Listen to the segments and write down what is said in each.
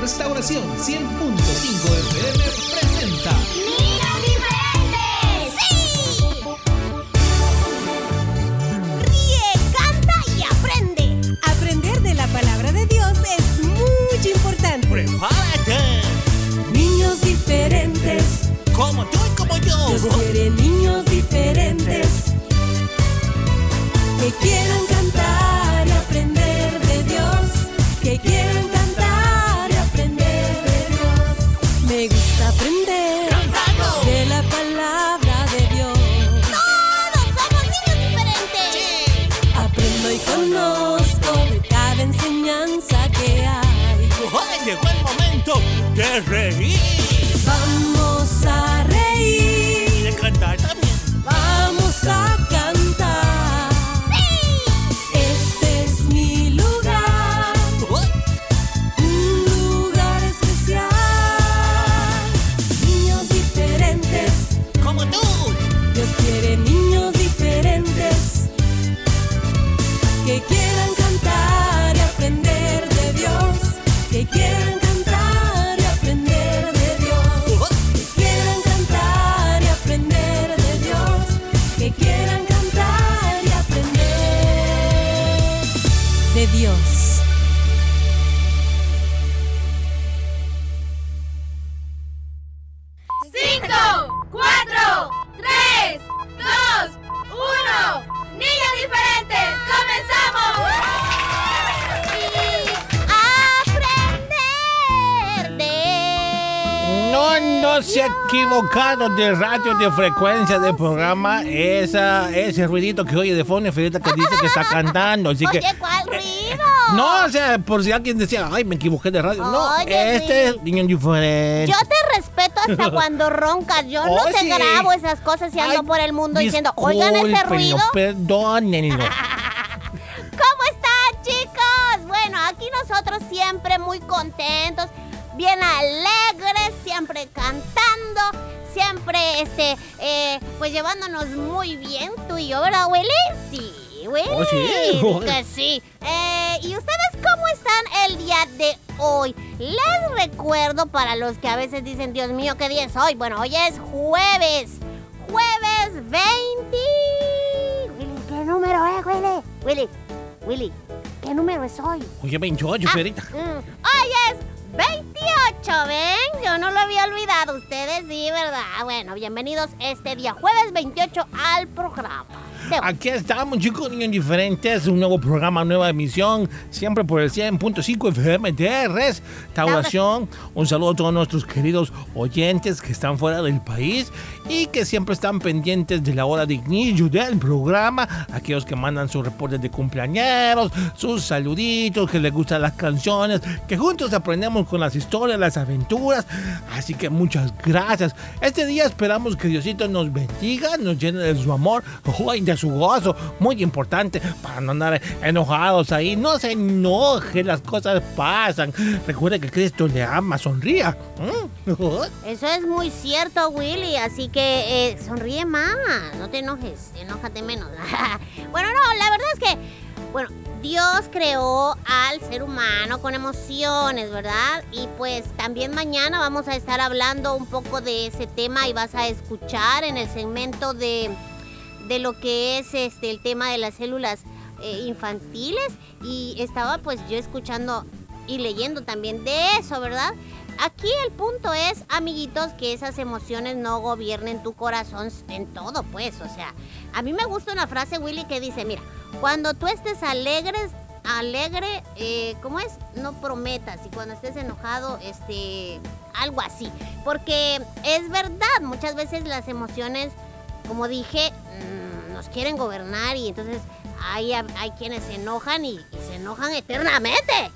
Restauración 100.5 FM presenta ¡Niños diferentes! ¡Sí! Ríe, canta y aprende. Aprender de la palabra de Dios es muy importante. ¡Prepárate! Niños diferentes, Como tú y como yo. Dios quiere niños diferentes que quieran de de radio, de frecuencia, de programa. Esa, ese ruidito que oye de fondo es que dice que está cantando. Así que. Oye, ¿cuál ruido? No, o sea, por si alguien decía, ay, me equivoqué de radio. No, Oye, este es niño diferente. Yo te respeto hasta cuando roncas. Yo no te sí. grabo esas cosas y ando Ay, por el mundo diciendo, oigan ese ruido. Perdónenlo. ¿Cómo están, chicos? Bueno, aquí nosotros siempre muy contentos, bien alegres, siempre cantando, siempre, este, eh, pues llevándonos muy bien tú y yo, ¿verdad, Willy? Sí, Willy. Oh, sí. Que sí. Eh, ¿Y ustedes cómo están el día de hoy? Les recuerdo para los que a veces dicen, Dios mío, ¿qué día es hoy? Bueno, hoy es jueves. Jueves 20. Willy, ¿qué número es, Willy? Willy, Willy, ¿qué número es hoy? Oye, 28, Ah, Ferita. mm, hoy es 28, ¿ven? Yo no lo había olvidado. Ustedes sí, ¿verdad? Bueno, bienvenidos este día, jueves 28, al programa. Aquí estamos, chicos, niños diferentes. Un nuevo programa, nueva emisión. Siempre por el 100.5 FM de Restauración. Un saludo a todos nuestros queridos oyentes que están fuera del país y que siempre están pendientes de la hora de inicio del programa. Aquellos que mandan sus reportes de cumpleañeros, sus saluditos, que les gustan las canciones, que juntos aprendemos con las historias, las aventuras. Así que muchas gracias. Este día esperamos que Diosito nos bendiga, nos llene de su amor de su gozo. Muy importante para no andar enojados ahí. No se enoje, las cosas pasan. Recuerde que Cristo le ama, sonría. ¿Mm? Eso es muy cierto, Willy. Así que eh, sonríe más. No te enojes. Enójate menos. bueno, no, la verdad es que, bueno, Dios creó al ser humano con emociones, ¿verdad? Y pues también mañana vamos a estar hablando un poco de ese tema y vas a escuchar en el segmento de, de lo que es este el tema de las células eh, infantiles. Y estaba pues yo escuchando y leyendo también de eso, ¿verdad? Aquí el punto es, amiguitos, que esas emociones no gobiernen tu corazón en todo, pues. O sea, a mí me gusta una frase, Willy, que dice, mira, cuando tú estés alegres, alegre, eh, ¿cómo es? No prometas. Y cuando estés enojado, este, algo así. Porque es verdad, muchas veces las emociones, como dije, mm, nos quieren gobernar y entonces hay, hay quienes se enojan y- y se enojan eternamente.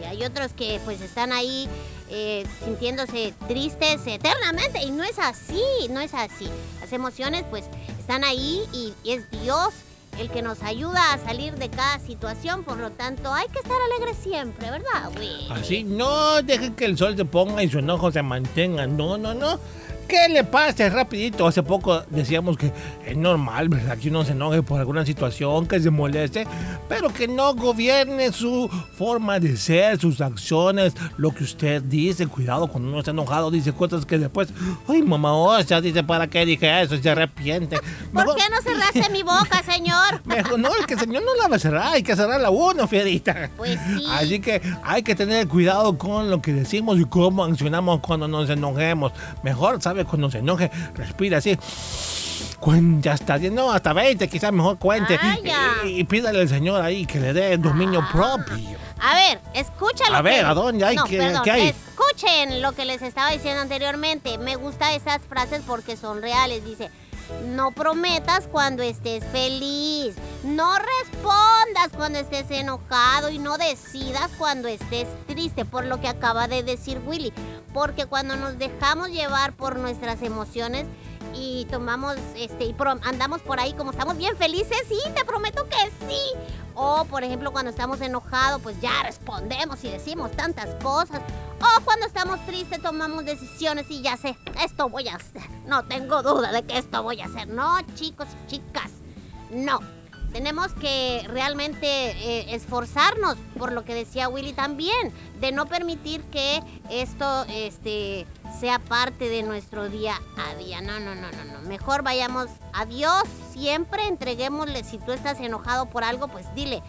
Y hay otros que pues están ahí eh, sintiéndose tristes eternamente. Y no es así, no es así. Las emociones pues están ahí y, es Dios el que nos ayuda a salir de cada situación. Por lo tanto, hay que estar alegres siempre, ¿verdad? Así, no dejen que el sol se ponga y su enojo se mantenga. No, no, no. ¿Qué le pasa? Rapidito, hace poco decíamos que es normal, ¿verdad? Que uno se enoje por alguna situación, que se moleste, pero que no gobierne su forma de ser, sus acciones, lo que usted dice. Cuidado, cuando uno está enojado, dice cosas que después, ay, mamá, o sea, dice, ¿para qué dije eso? Se arrepiente. ¿Por Mejor- qué no cerraste mi boca, señor? Mejor, no, es que el señor no la va a cerrar, hay que cerrarla uno, fierita. Pues sí. Así que hay que tener cuidado con lo que decimos y cómo accionamos cuando nos enojemos. Mejor, ¿sabe? Cuando se enoje, respira así. Cuenta hasta 10, no, hasta 20, quizás mejor cuente. Vaya. Y, y pídale al señor ahí que le dé dominio Ah. propio. A ver, escúchalo. A ver, ¿a dónde hay? No, ¿Qué- perdón, qué hay? Escuchen lo que les estaba diciendo anteriormente. Me gustan esas frases porque son reales. Dice, no prometas cuando estés feliz. No respondas cuando estés enojado y no decidas cuando estés triste, por lo que acaba de decir Willy. Porque cuando nos dejamos llevar por nuestras emociones y tomamos, este, y andamos por ahí como estamos bien felices, sí, te prometo que sí. O, por ejemplo, cuando estamos enojados, pues ya respondemos y decimos tantas cosas. O cuando estamos tristes, tomamos decisiones y ya sé, esto voy a hacer. No tengo duda de que esto voy a hacer. No, chicos y chicas, no. Tenemos que realmente eh, esforzarnos, por lo que decía Willy también, de no permitir que esto este, sea parte de nuestro día a día. No, no, no, no, no. Mejor vayamos a Dios, siempre entreguémosle, si tú estás enojado por algo, pues dile,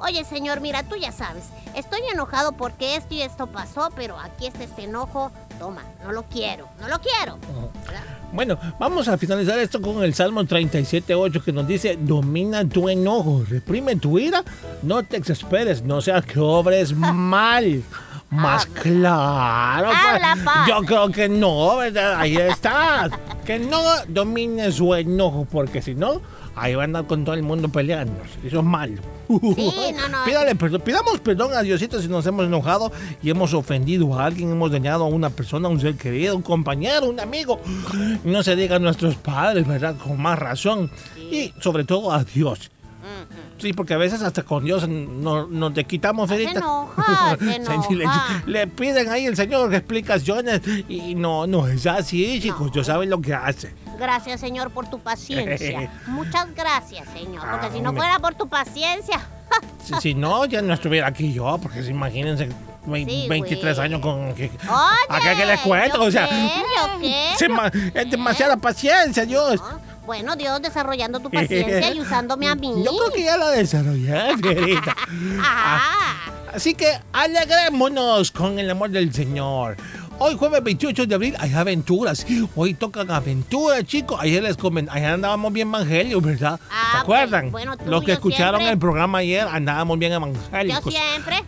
oye Señor, mira, tú ya sabes, estoy enojado porque esto y esto pasó, pero aquí está este enojo, toma, no lo quiero, no lo quiero. ¿verdad? Bueno, vamos a finalizar esto con el Salmo 37.8 que nos dice, domina tu enojo, reprime tu ira, no te exasperes, no sea que obres mal. Más claro. pues, Habla. Yo creo que no, ¿verdad? Ahí está. Que no domine su enojo, porque si no, ahí va a andar con todo el mundo peleando. Eso es malo. no, no. Pídale perdón, pidamos perdón a Diosito si nos hemos enojado y hemos ofendido a alguien, hemos dañado a una persona, a un ser querido, un compañero, un amigo. No se diga a nuestros padres, ¿verdad? Con más razón. Y sobre todo a Dios. Sí, porque a veces hasta con Dios no, no te quitamos, Se Ferita. enoja, se Sí, le, le piden ahí al Señor explicaciones y no, no es así, chicos. No. Dios sabe lo que hace. Gracias, Señor, por tu paciencia. Muchas gracias, Señor. Porque Ah, si no fuera por tu paciencia, Si, si no, ya no estuviera aquí yo, porque si imagínense, vein- Sí, 23 güey. años con... Que, Oye, ¿A qué les cuento? ¿yo O sea, qué? Se es demasiada paciencia, Dios. ¿No? Bueno, Dios desarrollando tu paciencia y usándome a mí. Yo creo que ya la desarrollé, Fierita. Ah, Así que alegrémonos con el amor del Señor. Hoy jueves 28 de abril hay aventuras. Hoy tocan aventuras, chicos. Ayer les comenté, ayer andábamos bien evangelios, ¿verdad? Ah, ¿Se acuerdan? pues, bueno, Los que yo escucharon siempre. el programa ayer andábamos bien yo evangélicos. siempre.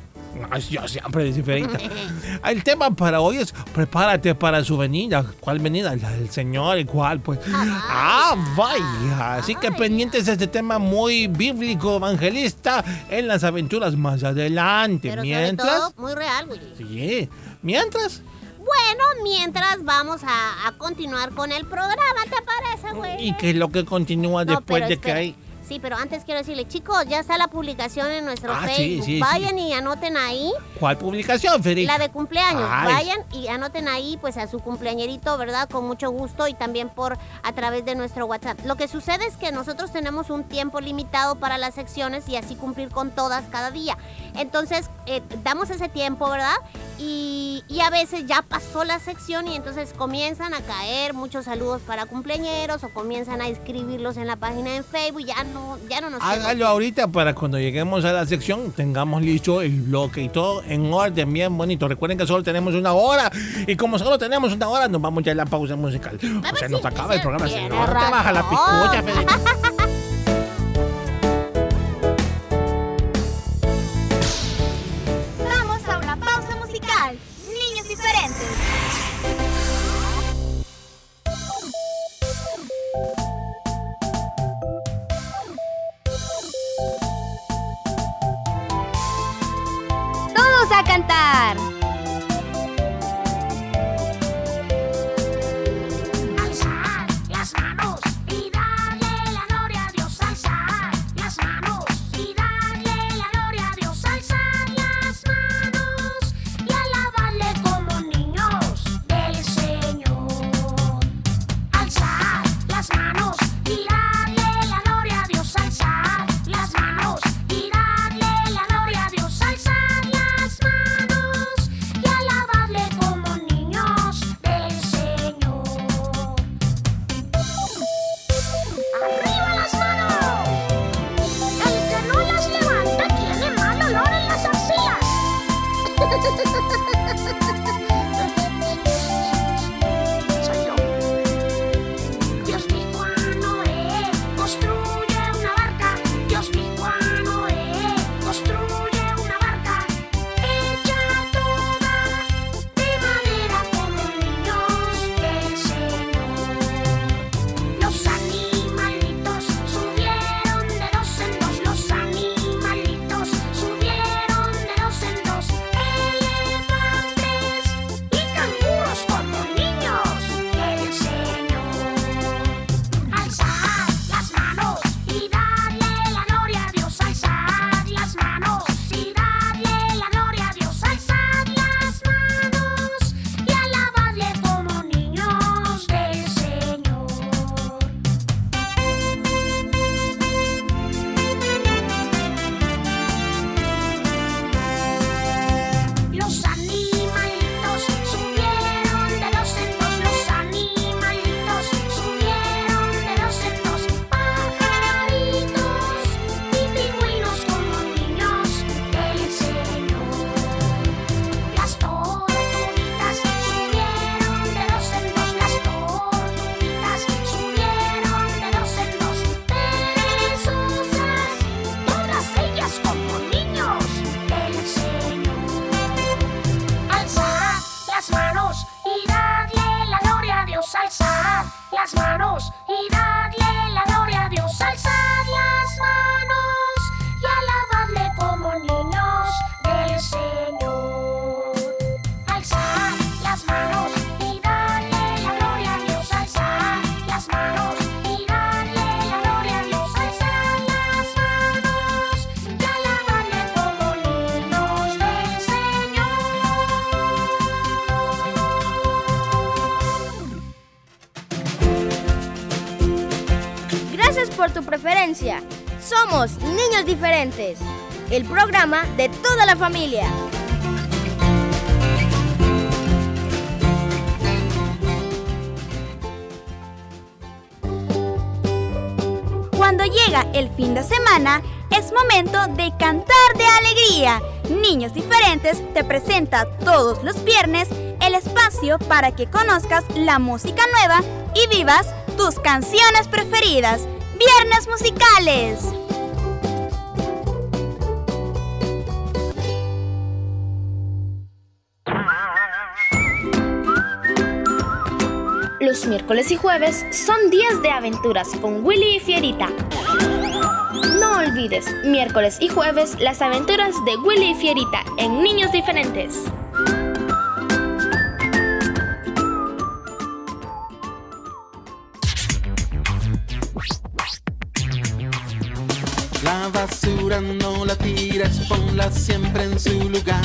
No, yo siempre, dice Fierita. El tema para hoy es prepárate para su venida. ¿Cuál venida? La del Señor. ¿Y cuál? Pues. Ah, vaya. Así que Vaya. pendientes de este tema muy bíblico, evangelista, en las aventuras más adelante. Pero sobre Mientras. todo, muy real, Willy. Sí. Mientras. Bueno, mientras vamos a, a continuar con el programa, ¿te parece, güey? ¿Y qué es lo que continúa No, después pero de que espera. hay? Sí, pero antes quiero decirle, chicos, ya está la publicación en nuestro Ah, sí, Facebook. sí, sí. Vayan y anoten ahí. ¿Cuál publicación, Fierita? La de cumpleaños. Ay. Vayan y anoten ahí pues a su cumpleañerito, ¿verdad? Con mucho gusto y también por a través de nuestro WhatsApp. Lo que sucede es que nosotros tenemos un tiempo limitado para las secciones y así cumplir con todas cada día. Entonces, eh, damos ese tiempo, ¿verdad? Y, y a veces ya pasó la sección y entonces comienzan a caer muchos saludos para cumpleañeros o comienzan a escribirlos en la página en Facebook. Ya no, ya no nos Hágalo ahorita para cuando lleguemos a la sección tengamos listo el bloque y todo en orden, bien bonito. Recuerden que solo tenemos una hora y como solo tenemos una hora nos vamos ya a la pausa musical. A O sea, si nos acaba el programa. señor. Te baja la picucha, el programa de toda la familia. Cuando llega el fin de semana, es momento de cantar de alegría. Niños Diferentes te presenta todos los viernes el espacio para que conozcas la música nueva y vivas tus canciones preferidas. Viernes musicales. Miércoles y jueves son días de aventuras con Willy y Fierita. No olvides, miércoles y jueves, las aventuras de Willy y Fierita en Niños Diferentes. La basura no la tires, ponla siempre en su lugar,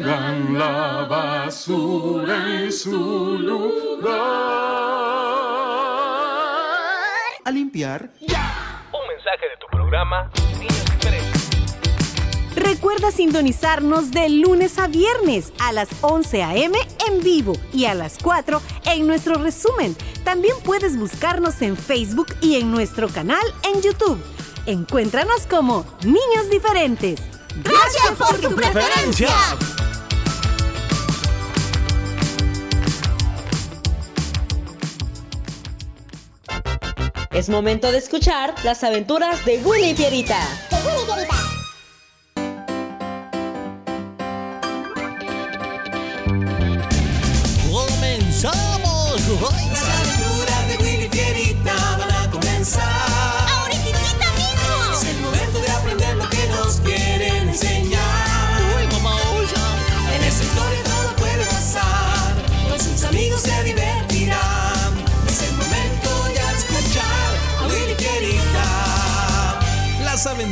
Pongan la basura en su lugar. A limpiar. Un mensaje de tu programa Niños Diferentes. Recuerda sintonizarnos de lunes a viernes a las 11 a.m. en vivo y a las 4 en nuestro resumen. También puedes buscarnos en Facebook y en nuestro canal en YouTube. Encuéntranos como Niños Diferentes. Gracias por tu preferencia. Es momento de escuchar las aventuras de Willy Fierita. ¡Comenzamos!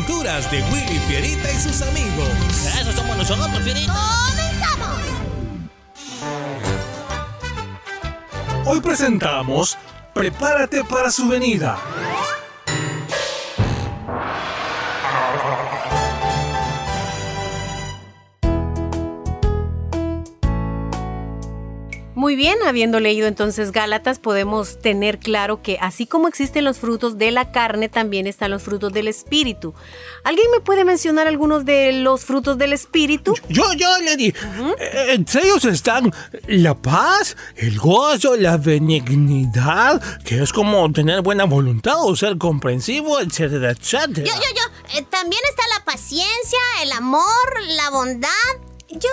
Aventuras de Willy Fierita y sus amigos. Eso somos nosotros, Fierita. ¡Comenzamos! Hoy presentamos Prepárate para su venida. Muy bien, habiendo leído entonces Gálatas, podemos tener claro que así como existen los frutos de la carne, también están los frutos del espíritu. ¿Alguien me puede mencionar algunos de los frutos del espíritu? Yo, yo, Lady. Eh, Entre ellos están la paz, el gozo, la benignidad, que es como tener buena voluntad o ser comprensivo, etcétera, etcétera. Yo, yo, yo. eh, también está la paciencia, el amor, la bondad. Yo,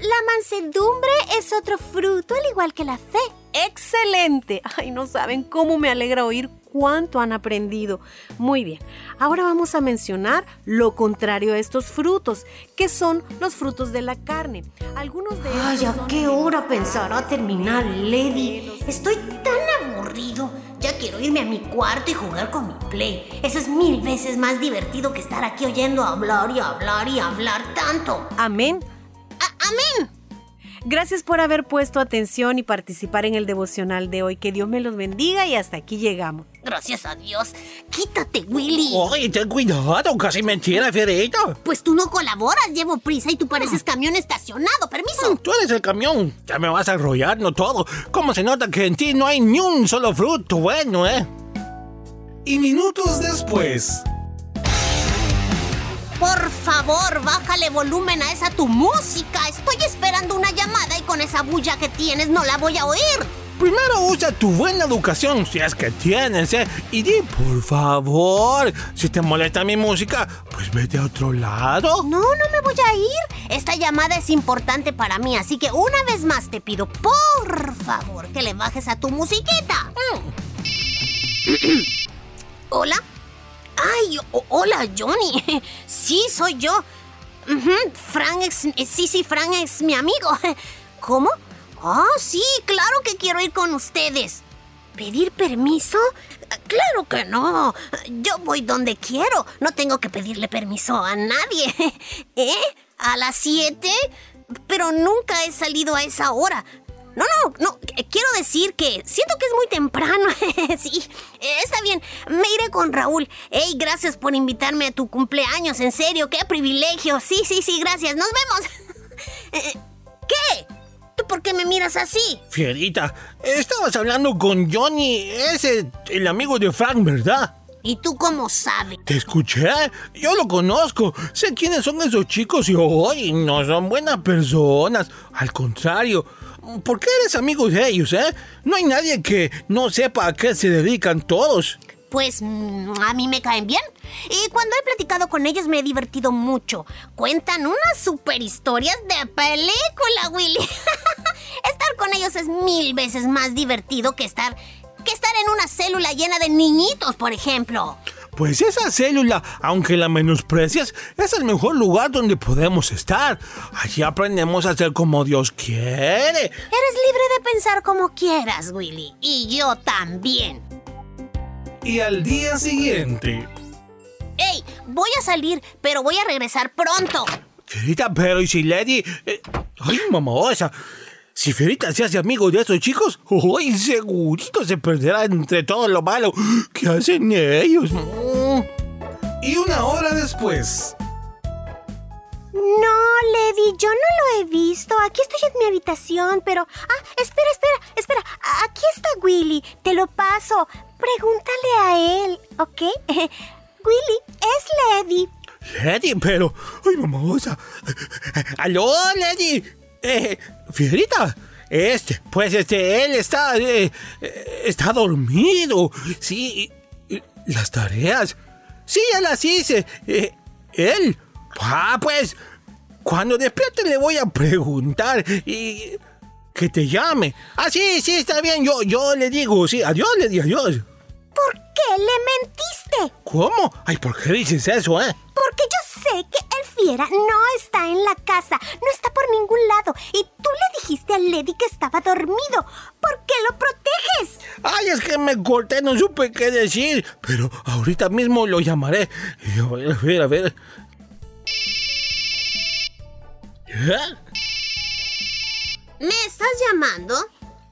la mansedumbre es otro fruto, al igual que la fe. ¡Excelente! Ay, no saben cómo me alegra oír cuánto han aprendido. Muy bien, ahora vamos a mencionar lo contrario a estos frutos, que son los frutos de la carne. Algunos de ellos Ay, ¿a qué hora pensará terminar, Lady? Estoy tan aburrido. Ya quiero irme a mi cuarto y jugar con mi play. Eso es mil veces más divertido que estar aquí oyendo hablar y hablar y hablar tanto. Amén. Amén. Gracias por haber puesto atención y participar en el devocional de hoy. Que Dios me los bendiga y hasta aquí llegamos. Gracias a Dios. Quítate, Willy. Oye, ten cuidado, casi me Fierita. Pues tú no colaboras, llevo prisa y tú pareces camión estacionado. Permiso. Tú eres el camión. Ya me vas a arrollar, no todo. ¿Cómo se nota que en ti no hay ni un solo fruto bueno, eh? Y minutos después, por favor, bájale volumen a esa tu música. Estoy esperando una llamada y con esa bulla que tienes no la voy a oír. Primero usa tu buena educación, si es que tienes, ¿eh? Y di, por favor, si te molesta mi música, pues vete a otro lado. No, no me voy a ir. Esta llamada es importante para mí, así que una vez más te pido, por favor, que le bajes a tu musiquita. ¿Hola? Ay, hola, Johnny. Sí, soy yo. Frank es... eh, Sí, sí, Frank es mi amigo. ¿Cómo? Ah, sí, claro que quiero ir con ustedes. ¿Pedir permiso? Claro que no. Yo voy donde quiero. No tengo que pedirle permiso a nadie. ¿Eh? ¿A las 7? Pero nunca he salido a esa hora. No, no, no. eh, Quiero decir que siento que es muy temprano. sí, eh, está bien. Me iré con Raúl. Ey, gracias por invitarme a tu cumpleaños. En serio, qué privilegio. Sí, sí, sí, gracias. Nos vemos. Eh, ¿Qué? ¿Tú por qué me miras así? Fierita, estabas hablando con Johnny, ese, el amigo de Frank, ¿verdad? ¿Y tú cómo sabes? Te escuché, yo lo conozco, sé quiénes son esos chicos y hoy no son buenas personas, al contrario. ¿Por qué eres amigo de ellos, eh? No hay nadie que no sepa a qué se dedican todos. Pues a mí me caen bien. Y cuando he platicado con ellos me he divertido mucho. Cuentan unas super historias de película, Willy. estar con ellos es mil veces más divertido que estar que estar en una célula llena de niñitos, por ejemplo. Pues esa célula, aunque la menosprecias, es el mejor lugar donde podemos estar. Allí aprendemos a ser como Dios quiere. Eres libre de pensar como quieras, Willy. Y yo también. Y al día siguiente. ¡Ey! Voy a salir, pero voy a regresar pronto. Fierita, pero ¿y si Lady? eh, ay, mamosa. Si Fierita se hace amigo de esos chicos, ¡ay, segurito se perderá entre todo lo malo que hacen ellos! Y una hora después. No, Lady, yo no lo he visto. Aquí estoy en mi habitación, pero... Ah, espera, espera, espera. A- Aquí está Willy. Te lo paso. Pregúntale a él, ¿ok? Willy, es Lady. Lady, pero... ¡Ay, mamosa! ¡Aló, Lady! Eh, Fierita, este, pues este, él está... eh, eh, está dormido. Sí, y- y las tareas... Sí, ya las hice. Eh, él... Ah, pues... Cuando despierte le voy a preguntar y... Que te llame. Ah, sí, sí, está bien. Yo, yo le digo, sí, adiós, le digo adiós. ¿Por qué le mentiste? ¿Cómo? Ay, ¿por qué dices eso, eh? Porque yo sé que el fiera no está en la casa, no está por ningún lado. Y tú le dijiste a Lady que estaba dormido. ¿Por qué lo proteges? Ay, es que me corté, no supe qué decir. Pero ahorita mismo lo llamaré. A ver, a ver, a ver. ¿Eh? ¿Me estás llamando?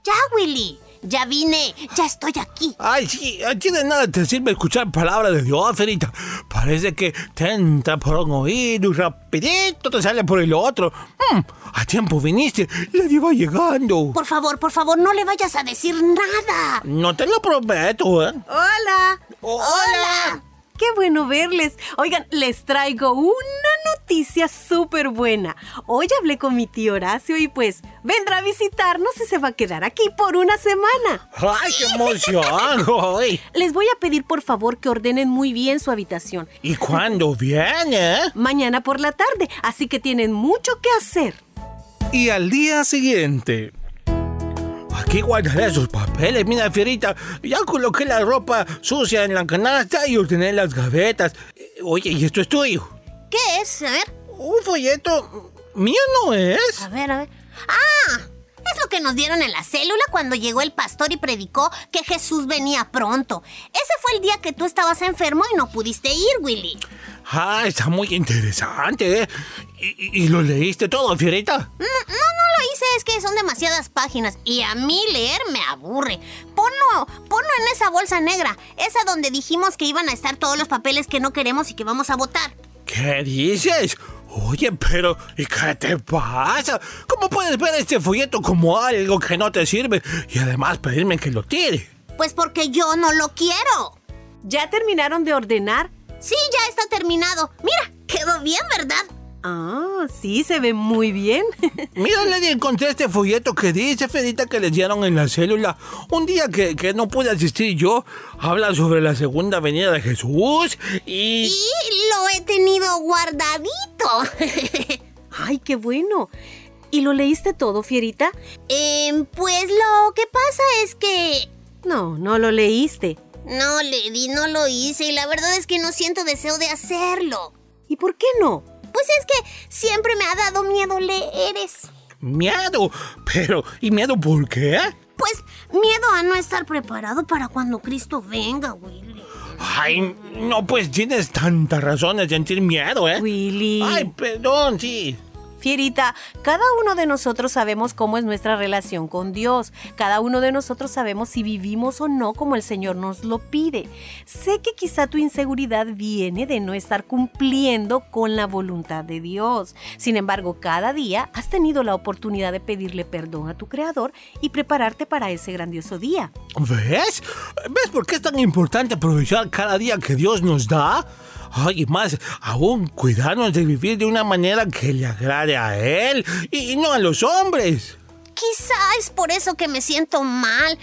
Ya, Willy. Ya vine. Ya estoy aquí. Ay, sí, aquí de nada te sirve escuchar palabras de Dios, Ferita. Parece que te entra por un oído y rapidito te sale por el otro. Mm, a tiempo viniste, ya iba llegando. Por favor, por favor, no le vayas a decir nada. No te lo prometo, ¿eh? Hola. Hola. Qué bueno verles. Oigan, les traigo una noticia súper buena. Hoy hablé con mi tío Horacio y pues vendrá a visitarnos y se va a quedar aquí por una semana. ¡Ay, qué emoción! Ay. Les voy a pedir por favor que ordenen muy bien su habitación. ¿Y cuándo viene? Mañana por la tarde, así que tienen mucho que hacer. Y al día siguiente. Aquí guardaré esos papeles, mira, Fierita. Ya coloqué la ropa sucia en la canasta y ordené las gavetas. Eh, Oye, ¿y esto es tuyo? ¿Qué es? A ver. Un folleto mío no es. A ver, a ver. ¡Ah! Es lo que nos dieron en la célula cuando llegó el pastor y predicó que Jesús venía pronto. Ese fue el día que tú estabas enfermo y no pudiste ir, Willy. Ah, está muy interesante, ¿eh? ¿Y, lo leíste todo, Fierita? No, no, no lo hice, es que son demasiadas páginas y a mí leer me aburre. Ponlo, ponlo en esa bolsa negra, esa donde dijimos que iban a estar todos los papeles que no queremos y que vamos a votar. ¿Qué dices? Oye, pero ¿y qué te pasa? ¿Cómo puedes ver este folleto como algo que no te sirve y además pedirme que lo tire? Pues porque yo no lo quiero. ¿Ya terminaron de ordenar? Sí, ya está terminado. Mira, quedó bien, ¿verdad? Ah, sí, se ve muy bien. Mira, Lady, encontré este folleto que dice, Fedita, que les dieron en la célula. Un día que, que no pude asistir yo, habla sobre la segunda venida de Jesús y... Y lo he tenido guardadito. Ay, qué bueno. ¿Y lo leíste todo, Fierita? Eh, pues lo que pasa es que... No, no lo leíste. No, Lady, no lo hice y la verdad es que no siento deseo de hacerlo. ¿Y por qué no? Pues es que siempre me ha dado miedo leer eso. Miedo. Pero, ¿y miedo por qué? Pues miedo a no estar preparado para cuando Cristo venga, Willy. Ay, no, pues tienes tanta razón de sentir miedo, ¿eh? Willy. Ay, perdón, sí. Fierita, cada uno de nosotros sabemos cómo es nuestra relación con Dios. Cada uno de nosotros sabemos si vivimos o no como el Señor nos lo pide. Sé que quizá tu inseguridad viene de no estar cumpliendo con la voluntad de Dios. Sin embargo, cada día has tenido la oportunidad de pedirle perdón a tu Creador y prepararte para ese grandioso día. ¿Ves? ¿Ves por qué es tan importante aprovechar cada día que Dios nos da? Ay, y más aún cuidarnos de vivir de una manera que le agrade a Él y no a los hombres. Quizá es por eso que me siento mal,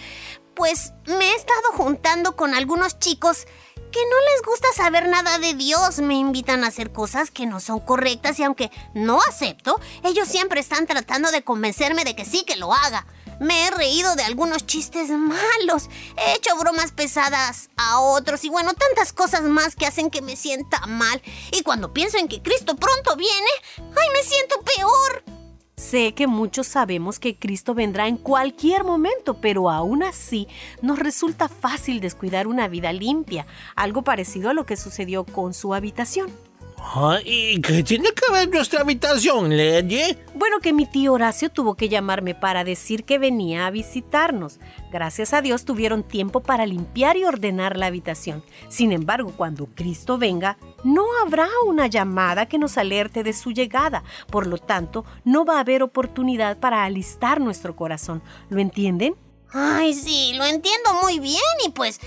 pues me he estado juntando con algunos chicos que no les gusta saber nada de Dios. Me invitan a hacer cosas que no son correctas y aunque no acepto, ellos siempre están tratando de convencerme de que sí que lo haga. Me he reído de algunos chistes malos, he hecho bromas pesadas a otros y bueno, tantas cosas más que hacen que me sienta mal. Y cuando pienso en que Cristo pronto viene, ¡ay, me siento peor! Sé que muchos sabemos que Cristo vendrá en cualquier momento, pero aún así nos resulta fácil descuidar una vida limpia, algo parecido a lo que sucedió con su habitación. ¿Y qué tiene que ver nuestra habitación, Lady? Bueno, que mi tío Horacio tuvo que llamarme para decir que venía a visitarnos. Gracias a Dios tuvieron tiempo para limpiar y ordenar la habitación. Sin embargo, cuando Cristo venga, no habrá una llamada que nos alerte de su llegada. Por lo tanto, no va a haber oportunidad para alistar nuestro corazón. ¿Lo entienden? Ay, sí, lo entiendo muy bien y pues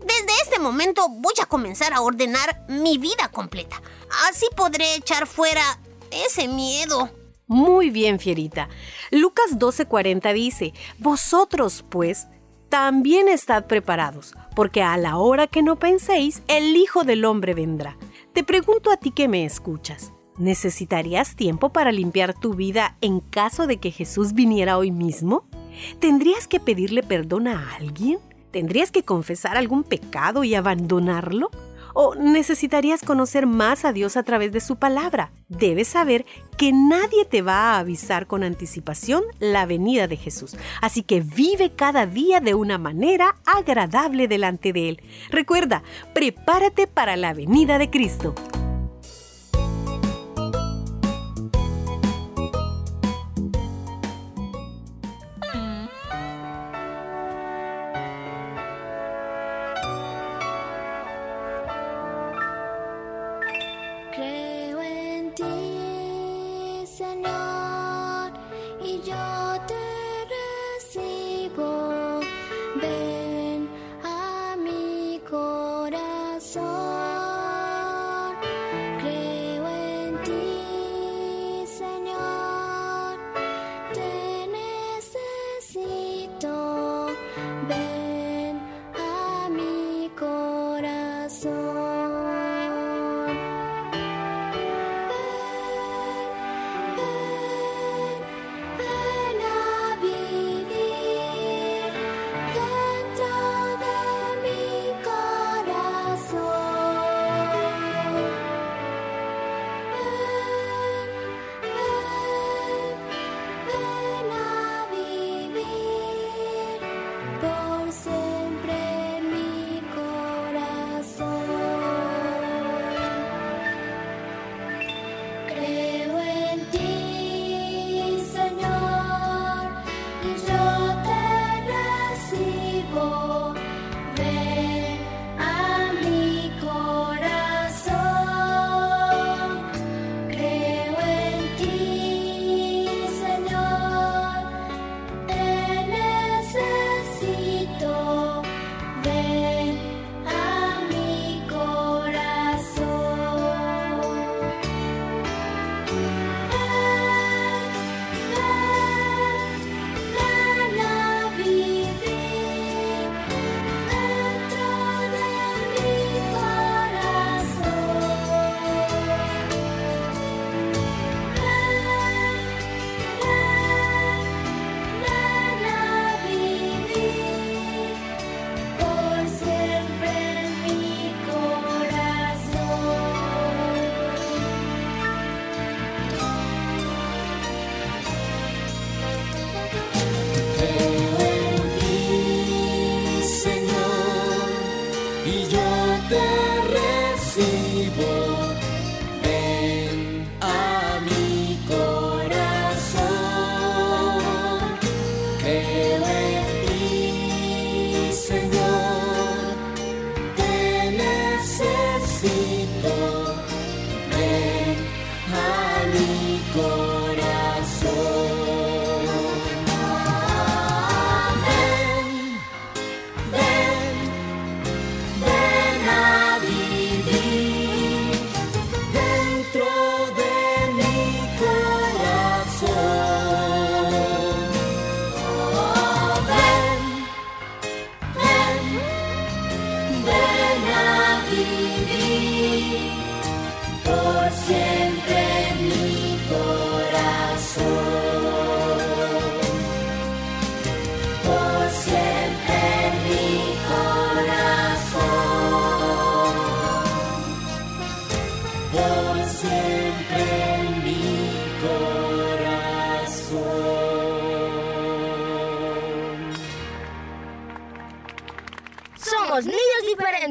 desde este momento voy a comenzar a ordenar mi vida completa. Así podré echar fuera ese miedo. Muy bien, Fierita. Lucas 12:40 dice, Vosotros, pues, también estad preparados, porque a la hora que no penséis, el Hijo del Hombre vendrá. Te pregunto a ti que me escuchas, ¿necesitarías tiempo para limpiar tu vida en caso de que Jesús viniera hoy mismo? ¿Tendrías que pedirle perdón a alguien? ¿Tendrías que confesar algún pecado y abandonarlo? ¿O necesitarías conocer más a Dios a través de su palabra? Debes saber que nadie te va a avisar con anticipación la venida de Jesús. Así que vive cada día de una manera agradable delante de Él. Recuerda, prepárate para la venida de Cristo.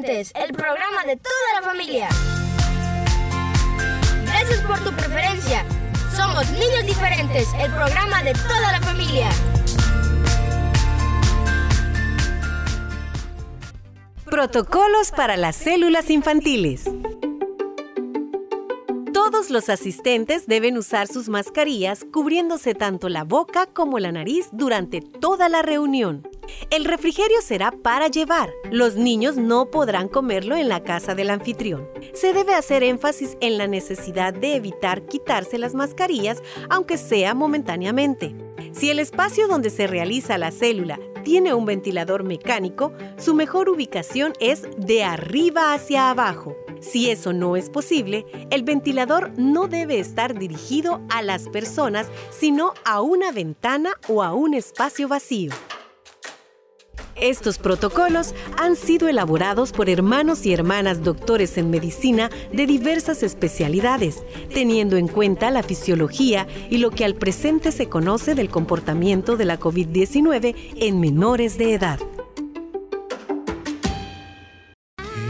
El programa de toda la familia. Gracias por tu preferencia. Somos Niños Diferentes, el programa de toda la familia. Protocolos para las células infantiles. Los asistentes deben usar sus mascarillas cubriéndose tanto la boca como la nariz durante toda la reunión. El refrigerio será para llevar. Los niños no podrán comerlo en la casa del anfitrión. Se debe hacer énfasis en la necesidad de evitar quitarse las mascarillas, aunque sea momentáneamente. Si el espacio donde se realiza la célula tiene un ventilador mecánico, su mejor ubicación es de arriba hacia abajo. Si eso no es posible, el ventilador no debe estar dirigido a las personas, sino a una ventana o a un espacio vacío. Estos protocolos han sido elaborados por hermanos y hermanas doctores en medicina de diversas especialidades, teniendo en cuenta la fisiología y lo que al presente se conoce del comportamiento de la COVID-19 en menores de edad.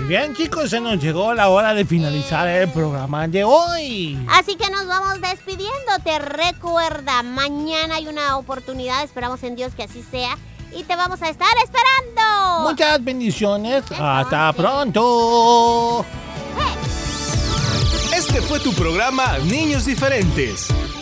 Bien chicos, se nos llegó la hora de finalizar el programa de hoy. Así que nos vamos despidiendo. Te recuerda, mañana hay una oportunidad, esperamos en Dios que así sea. Y te vamos a estar esperando. Muchas bendiciones. Hasta pronto. Este fue tu programa Niños Diferentes.